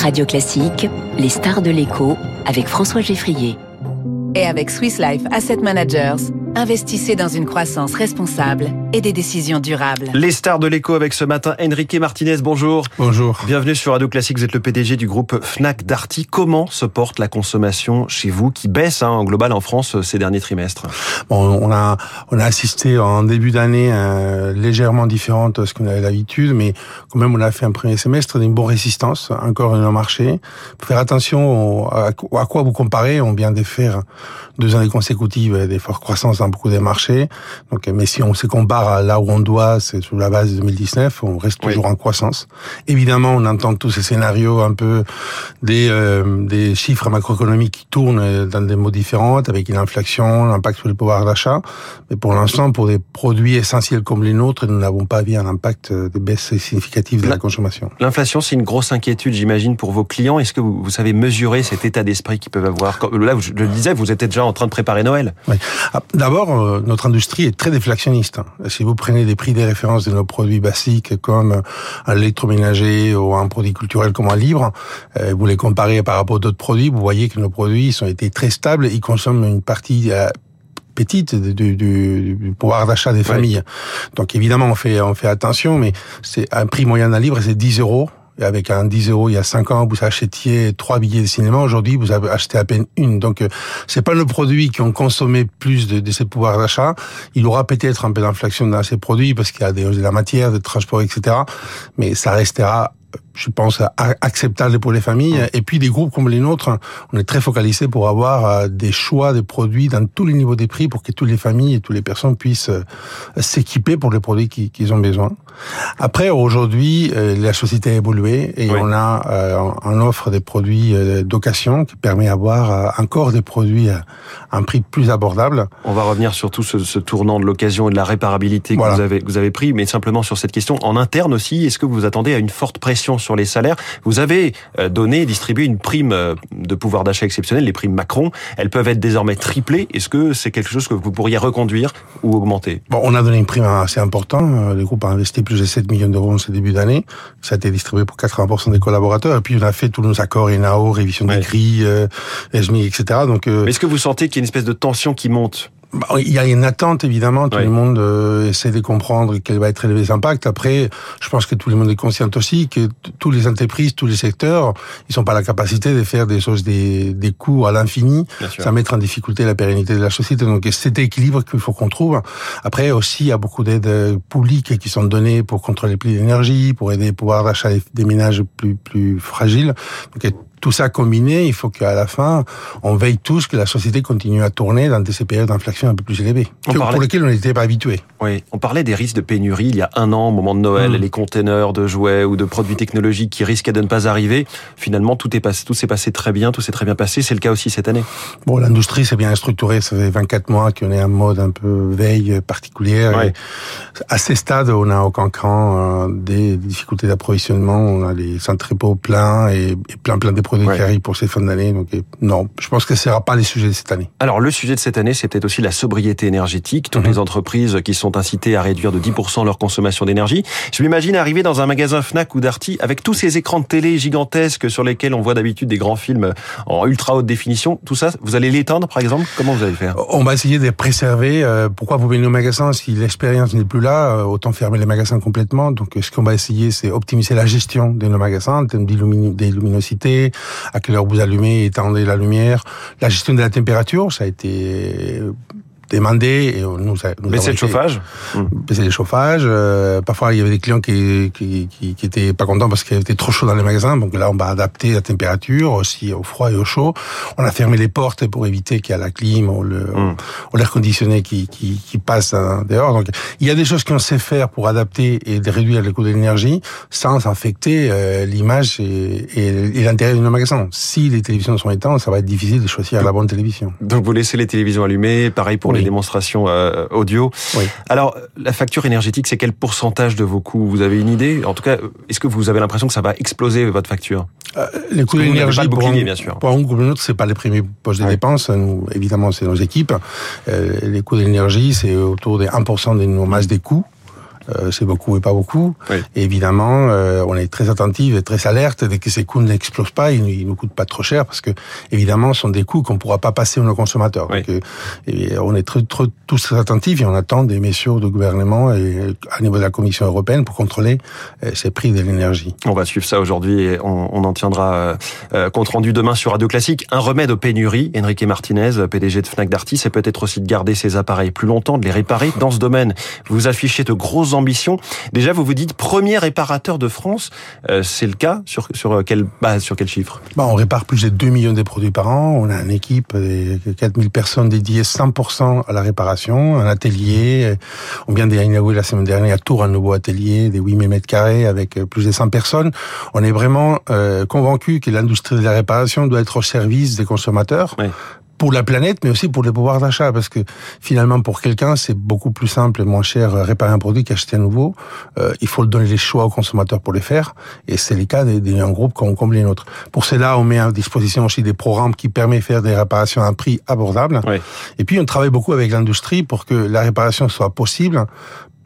Radio Classique, les stars de l'écho avec François Geffrier. Et avec Swiss Life Asset Managers, investissez dans une croissance responsable et des décisions durables. Les stars de l'écho avec ce matin, Enrique Martinez, bonjour. Bonjour. Bienvenue sur Radio Classique, vous êtes le PDG du groupe Fnac Darty. Comment se porte la consommation chez vous qui baisse hein, en global en France ces derniers trimestres? Bon, on, a, on a assisté en début d'année euh, légèrement différente à ce qu'on avait l'habitude, mais quand même on a fait un premier semestre d'une bonne résistance encore dans le marché. Faut faire attention à, à quoi vous comparez, on vient de faire deux années consécutives des fortes croissances dans beaucoup des marchés. Donc, mais si on se compare à là où on doit, c'est sur la base de 2019, on reste toujours en croissance. Évidemment, on entend tous ces scénarios un peu des, euh, des chiffres macroéconomiques qui tournent dans des mots différents, avec une inflation, l'impact sur le pouvoir d'achat. Mais pour l'instant, pour des produits essentiels comme les nôtres, nous n'avons pas vu un impact de baisse significative de la, consommation. L'inflation, c'est une grosse inquiétude, j'imagine, pour vos clients. Est-ce que vous, vous savez mesurer cet état d'esprit qu'ils peuvent avoir Là, je le disais, vous êtes déjà en train de préparer Noël. Oui. Ah, d'abord, euh, notre industrie est très déflationniste. Si vous prenez des prix des références de nos produits basiques comme un électroménager ou un produit culturel comme un livre, euh, vous les comparez par rapport à d'autres produits, vous voyez que nos produits ont été très stables. Ils consomment une partie euh, petite du, du, pouvoir d'achat des familles. Donc évidemment, on fait on fait attention, mais c'est un prix moyen d'un livre, c'est 10 euros avec un 10 euros il y a 5 ans, vous achetiez trois billets de cinéma. Aujourd'hui, vous avez acheté à peine une. Donc, euh, c'est pas le produit qui ont consommé plus de, de ces pouvoirs d'achat. Il aura peut-être un peu d'inflation dans ces produits parce qu'il y a des de la matière, des transports, etc. Mais ça restera je pense, acceptable pour les familles. Et puis des groupes comme les nôtres, on est très focalisé pour avoir euh, des choix de produits dans tous les niveaux des prix pour que toutes les familles et toutes les personnes puissent euh, s'équiper pour les produits qu'ils ont besoin. Après, aujourd'hui, euh, la société a évolué et on a en offre des produits d'occasion qui permet d'avoir encore des produits à un prix plus abordable. On va revenir sur tout ce, ce tournant de l'occasion et de la réparabilité que vous, avez, vous avez pris, mais simplement sur cette question, en interne aussi, est-ce que vous attendez à une forte pression sur les salaires. Vous avez euh, donné, distribué une prime euh, de pouvoir d'achat exceptionnelle, les primes Macron. Elles peuvent être désormais triplées. Est-ce que c'est quelque chose que vous pourriez reconduire ou augmenter? Bon, on a donné une prime assez importante. Euh, le groupe a investi plus de 7 millions d'euros en ce début d'année. Ça a été distribué pour 80% des collaborateurs. Et puis on a fait tous nos accords ENAO, révision des grilles, SMI, etc. Donc, est-ce que vous sentez qu'il y a une espèce de tension qui monte? Bah, il y a une attente évidemment, tout le monde euh, essaie de comprendre quel va être les impacts. Après, je pense que tout le monde est conscient aussi que tous les entreprises, tous les secteurs, ils sont pas la capacité de faire des choses des, des coûts à l'infini, ça mettre en difficulté la pérennité de la société. Donc c'est équilibre qu'il faut qu'on trouve. Après aussi, il y a beaucoup d'aides publiques qui sont données pour contrôler les prix d'énergie, pour aider le pouvoir d'achat des ménages plus plus fragiles. Donc tout ça combiné, il faut qu'à la fin, on veille tous que la société continue à tourner dans ces périodes d'inflation un peu plus élevées, pour lesquelles on n'était pas habitué. Oui, on parlait des risques de pénurie il y a un an, au moment de Noël, hmm. les containers de jouets ou de produits technologiques qui risquaient de ne pas arriver. Finalement, tout est passé, tout s'est passé très bien, tout s'est très bien passé. C'est le cas aussi cette année. Bon, l'industrie s'est bien structurée. Ça fait 24 mois qu'on est en mode un peu veille particulière. À ces stades, on n'a aucun cran euh, des difficultés d'approvisionnement. On a les entrepôts pleins et, et plein plein de pour ces fins d'année. Donc non, je pense que ce sera pas les sujets de cette année. Alors le sujet de cette année, c'est peut-être aussi la sobriété énergétique. Toutes mhm. les entreprises qui sont incitées à réduire de 10% leur consommation d'énergie. Je m'imagine arriver dans un magasin Fnac ou Darty avec tous ces écrans de télé gigantesques sur lesquels on voit d'habitude des grands films en ultra haute définition. Tout ça, vous allez l'éteindre par exemple? Comment vous allez faire? On va essayer de préserver. Euh, pourquoi vous venez au magasin si l'expérience n'est plus là? Euh, Autant fermer les magasins complètement. Donc ce qu'on va essayer, c'est optimiser la gestion de nos magasins en termes d'illuminosité, à quelle heure vous allumez, étendez la lumière. La gestion de la température, ça a été demandé et nous, nous baisser le chauffage baisser le chauffage euh, parfois il y avait des clients qui qui, qui, qui étaient pas contents parce qu'il était trop chaud dans les magasins. Donc là on va adapter la température aussi au froid et au chaud. On a fermé les portes pour éviter qu'il y ait la clim ou le ou l'air conditionné qui, qui, qui passe hein, dehors. Donc il y a des choses qu'on sait faire pour adapter et de réduire les coûts d'énergie sans infecter euh, l'image et, et, l'intérêt de nos magasins. Si les télévisions sont éteintes ça va être difficile de choisir la bonne télévision. Donc vous laissez les télévisions allumées. Pareil pour les démonstrations euh, audio. Alors, la facture énergétique, c'est quel pourcentage de vos coûts? Vous avez une idée? En tout cas, est-ce que vous avez l'impression que ça va exploser votre facture? Euh, Les coûts d'énergie, pour, un, bien sûr. pour un groupe notre, c'est pas les premiers postes de dépenses. Nous, évidemment, c'est nos équipes. Euh, les coûts d'énergie, c'est autour des 1% de nos masses des coûts. Euh, c'est beaucoup et pas beaucoup. Et évidemment, euh, on est très attentif et très alerte dès que ces coûts n'explosent pas, ils, ils nous coûtent pas trop cher parce que évidemment, ce sont des coûts qu'on pourra pas passer aux nos consommateurs. Donc, euh, et on est très, très, tous très attentifs et on attend des messieurs de gouvernement et à niveau de la Commission européenne pour contrôler ces prix de l'énergie. On va suivre ça aujourd'hui et on, on, en tiendra compte rendu demain sur Radio Classique. Un remède aux pénuries, Enrique Martinez, PDG de Fnac Darty, c'est peut-être aussi de garder ces appareils plus longtemps, de les réparer. Dans ce domaine, vous affichez de grosses ambitions. Déjà, vous vous dites premier réparateur de France. Euh, c'est le cas sur sur quelle base, sur quel chiffre? Bah, On répare plus de 2 millions de produits par an. On a une équipe de 4000 personnes dédiées 100% à la réparation, un atelier. On vient d'inaugurer la semaine dernière à Tours un nouveau atelier des 8000 mètres carrés avec plus de 100 personnes. On est vraiment euh, convaincu que l'industrie de la réparation doit être au service des consommateurs. Oui pour la planète, mais aussi pour le pouvoir d'achat, parce que finalement, pour quelqu'un, c'est beaucoup plus simple et moins cher réparer un produit qu'acheter un nouveau. Euh, il faut donner les choix aux consommateurs pour les faire, et c'est le cas d'un groupe comme, comme les nôtres. Pour cela, on met à disposition aussi des programmes qui permettent de faire des réparations à un prix abordable. Et puis, on travaille beaucoup avec l'industrie pour que la réparation soit possible,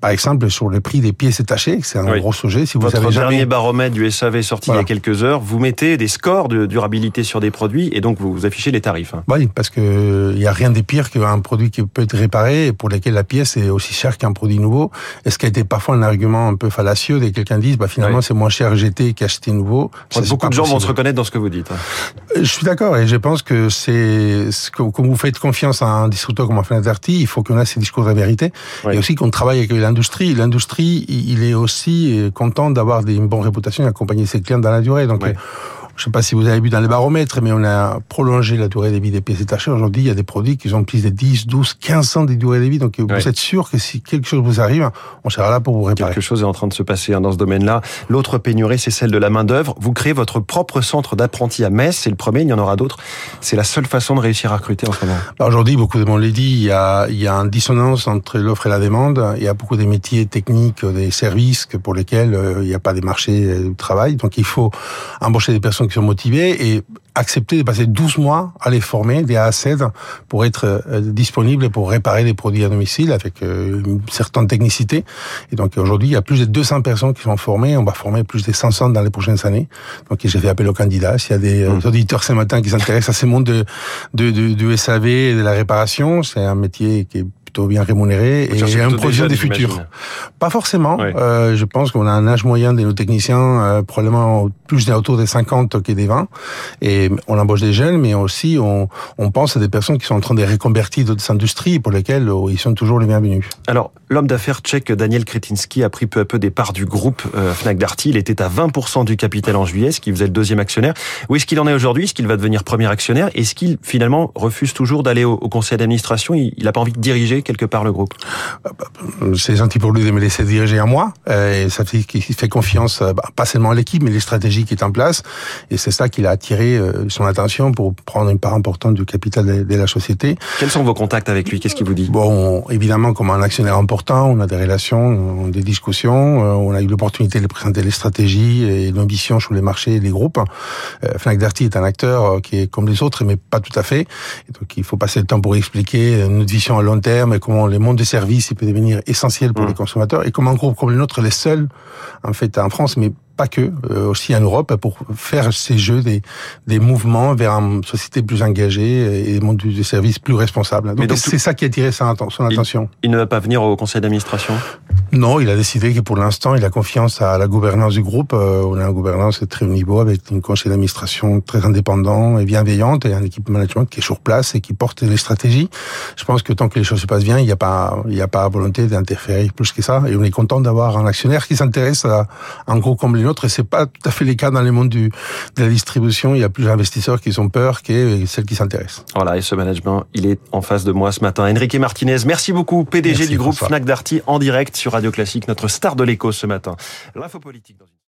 par exemple, sur le prix des pièces détachées, c'est un gros sujet. Si vous Votre avez jamais... dernier baromètre du SAV sorti il y a quelques heures, vous mettez des scores de durabilité sur des produits et donc vous affichez les tarifs. Hein. Oui, parce que il y a rien de pire qu'un produit qui peut être réparé et pour lequel la pièce est aussi chère qu'un produit nouveau. Et ce qui a été parfois un argument un peu fallacieux dès quelqu'un dit, bah finalement c'est moins cher jeter qu'acheter nouveau? beaucoup de gens vont se reconnaître dans ce que vous dites. Hein. Euh, je suis d'accord et je pense que c'est comme vous faites confiance à un distributeur comme un Fnac il faut qu'on ait ces discours de la vérité et aussi qu'on travaille avec l'industrie. L'industrie, il est aussi euh, content d'avoir une bonne réputation et d'accompagner ses clients dans la durée. Donc, je ne sais pas si vous avez vu dans les baromètres, mais on a prolongé la durée de vie des pièces détachées. Aujourd'hui, il y a des produits qui ont plus de 10, 12, 15 ans de durée de vie. Donc, vous êtes sûr que si quelque chose vous arrive, on sera là pour vous réparer. Quelque chose est en train de se passer hein, dans ce domaine-là. L'autre pénurie, c'est celle de la main-d'œuvre. Vous créez votre propre centre d'apprentis à Metz. C'est le premier, il y en aura d'autres. C'est la seule façon de réussir à recruter en ce moment. Bah, aujourd'hui, beaucoup de monde l'a dit, il y a, il y a une dissonance entre l'offre et la demande. Il y a beaucoup de métiers techniques, des services pour lesquels euh, il n'y a pas des marchés de travail. Donc, il faut embaucher des personnes qui sont motivées et accepter de passer 12 mois à les former des A à Z pour être euh, disponibles pour réparer les produits à domicile avec euh, une certaine technicité. Et donc aujourd'hui, il y a plus de 200 personnes qui sont formées. On va former plus de 500 dans les prochaines années. Donc j'ai fait appel aux candidats. S'il y a des euh, mmh. auditeurs ce matin qui s'intéressent à ces mondes de, de, de, du SAV et de la réparation, c'est un métier qui est bien rémunéré et un projet des futurs. Pas forcément. Euh, je pense qu'on a un âge moyen de nos techniciens euh, probablement plus autour des 50 que des 20. Et on embauche des jeunes, mais aussi on, on pense à des personnes qui sont en train de reconvertir d'autres industries pour lesquelles oh, ils sont toujours les bienvenus. Alors, l'homme d'affaires tchèque Daniel Kretinsky a pris peu à peu des parts du groupe euh, Fnac Darty. Il était à 20% du capital en juillet, ce qui faisait le deuxième actionnaire. Où est-ce qu'il en est aujourd'hui? Est-ce qu'il va devenir premier actionnaire? Est-ce qu'il finalement refuse toujours d'aller au, au conseil d'administration? Il n'a pas envie de diriger quelque part le groupe C'est gentil pour lui de me laisser diriger à moi. Euh, et ça fait qu'il fait confiance, euh, bah, pas seulement à l'équipe, mais les stratégies qui est en place. Et c'est ça qui a attiré euh, son attention pour prendre une part importante du capital de, la société. Quels sont vos contacts avec lui? Qu'est-ce qu'il vous dit? Bon, évidemment, comme un actionnaire important, on a des relations, des discussions. On a eu l'opportunité de présenter les stratégies et l'ambition sur les marchés et les groupes. Fnac Darty est un acteur qui est comme les autres, mais pas tout à fait. Et donc, il faut passer le temps pour expliquer notre vision à long terme et comment le monde des services il peut devenir essentiel pour mmh. les consommateurs et comme un groupe comme le nôtre, les seuls en fait en France, mais pas que, euh, aussi en Europe, pour faire ces jeux des, des mouvements vers une société plus engagée et un monde du service plus responsable. Donc c'est ça qui a attiré son, son attention. Il, ne va pas venir au conseil d'administration? Non, il a décidé que pour l'instant, il a confiance à la gouvernance du groupe. Euh, on a une gouvernance de très haut niveau avec une conseil d'administration très indépendant et bienveillante et une équipe management qui est sur place et qui porte les stratégies. Je pense que tant que les choses se passent bien, il n'y a pas, il n'y a pas volonté d'interférer plus que ça. Et on est content d'avoir un actionnaire qui s'intéresse à un gros comme autre, et c'est pas tout à fait le cas dans le monde du, de la distribution. Il y a plus d'investisseurs qui ont peur que celles qui s'intéressent. Voilà, et ce management, il est en face de moi ce matin. Enrique Martinez, merci beaucoup, PDG du groupe Fnac Darty, en direct sur Classique, notre star de l'écho ce matin.